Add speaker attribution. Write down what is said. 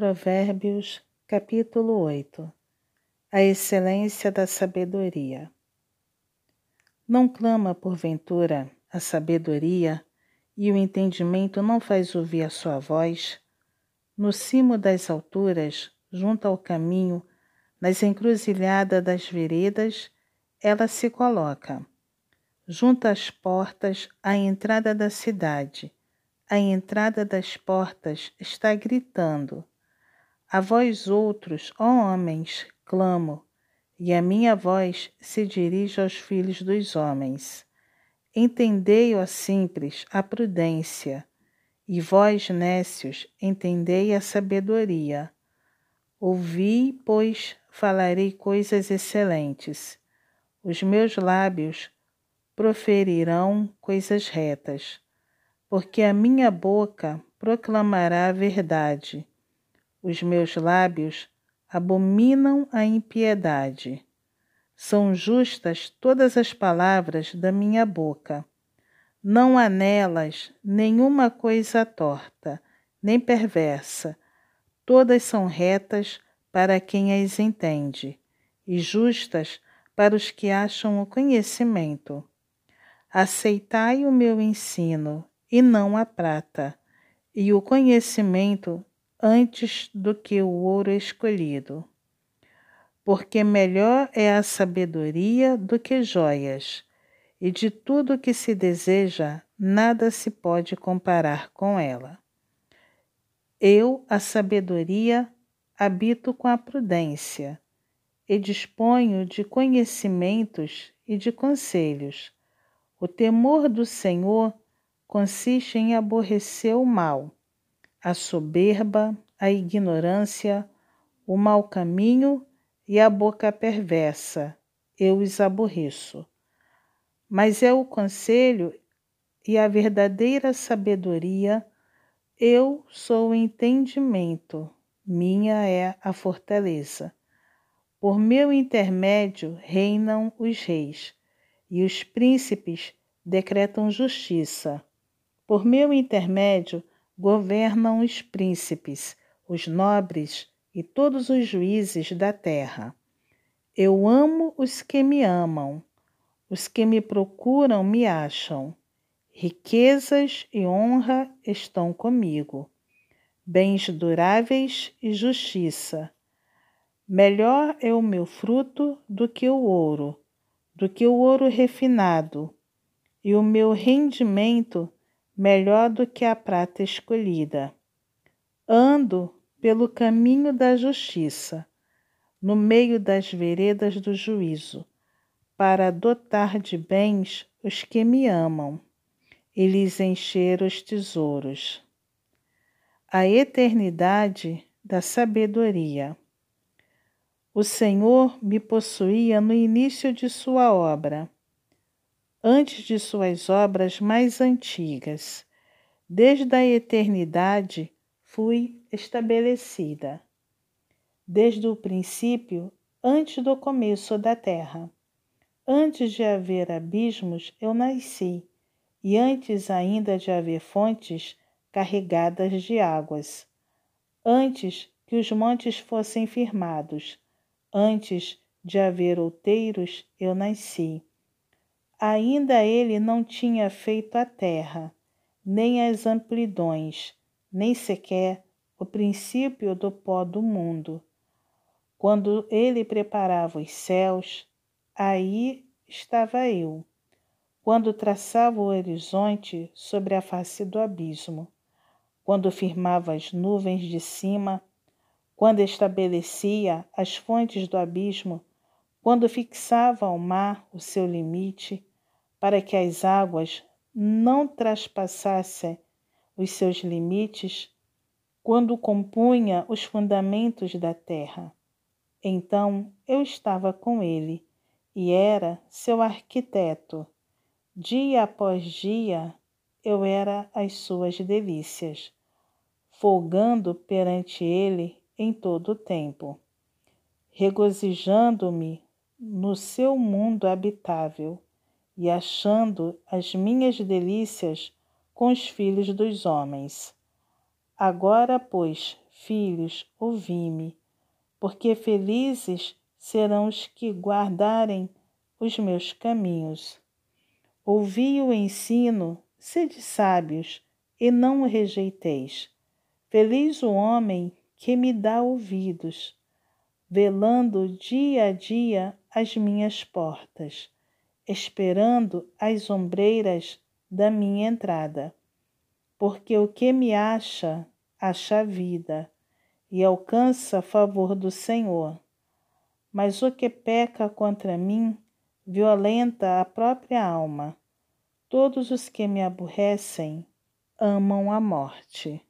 Speaker 1: Provérbios, capítulo 8 A excelência da sabedoria. Não clama porventura a sabedoria e o entendimento não faz ouvir a sua voz? No cimo das alturas, junto ao caminho, nas encruzilhadas das veredas, ela se coloca. Junto às portas, à entrada da cidade, à entrada das portas, está gritando a vós outros, ó homens, clamo, e a minha voz se dirige aos filhos dos homens. Entendei, ó simples, a prudência, e vós, nécios, entendei a sabedoria. Ouvi, pois falarei coisas excelentes. Os meus lábios proferirão coisas retas, porque a minha boca proclamará a verdade os meus lábios abominam a impiedade. São justas todas as palavras da minha boca. Não há nelas nenhuma coisa torta, nem perversa. Todas são retas para quem as entende, e justas para os que acham o conhecimento. Aceitai o meu ensino, e não a prata, e o conhecimento antes do que o ouro escolhido. Porque melhor é a sabedoria do que joias, e de tudo que se deseja, nada se pode comparar com ela. Eu, a sabedoria, habito com a prudência, e disponho de conhecimentos e de conselhos. O temor do Senhor consiste em aborrecer o mal a soberba, a ignorância, o mau caminho e a boca perversa. Eu os aborreço. Mas é o conselho e a verdadeira sabedoria. Eu sou o entendimento, minha é a fortaleza. Por meu intermédio reinam os reis, e os príncipes decretam justiça. Por meu intermédio governam os príncipes, os nobres e todos os juízes da terra. Eu amo os que me amam, os que me procuram me acham. Riquezas e honra estão comigo, bens duráveis e justiça. Melhor é o meu fruto do que o ouro, do que o ouro refinado, e o meu rendimento melhor do que a prata escolhida. Ando pelo caminho da justiça, no meio das veredas do juízo, para dotar de bens os que me amam e lhes encher os tesouros. A eternidade da sabedoria. O Senhor me possuía no início de sua obra antes de suas obras mais antigas. Desde a eternidade fui estabelecida. Desde o princípio, antes do começo da terra. Antes de haver abismos, eu nasci, e antes ainda de haver fontes carregadas de águas. Antes que os montes fossem firmados, antes de haver outeiros, eu nasci Ainda ele não tinha feito a terra, nem as amplidões, nem sequer o princípio do pó do mundo. Quando ele preparava os céus, aí estava eu. Quando traçava o horizonte sobre a face do abismo, quando firmava as nuvens de cima, quando estabelecia as fontes do abismo, quando fixava ao mar o seu limite, para que as águas não traspassassem os seus limites quando compunha os fundamentos da terra. Então eu estava com ele e era seu arquiteto. Dia após dia eu era as suas delícias, folgando perante ele em todo o tempo, regozijando-me no seu mundo habitável e achando as minhas delícias com os filhos dos homens. Agora, pois, filhos, ouvi-me, porque felizes serão os que guardarem os meus caminhos. Ouvi o ensino, sede sábios, e não o rejeiteis. Feliz o homem que me dá ouvidos, velando dia a dia as minhas portas, esperando as ombreiras da minha entrada. Porque o que me acha, acha vida, e alcança favor do Senhor. Mas o que peca contra mim, violenta a própria alma. Todos os que me aborrecem amam a morte.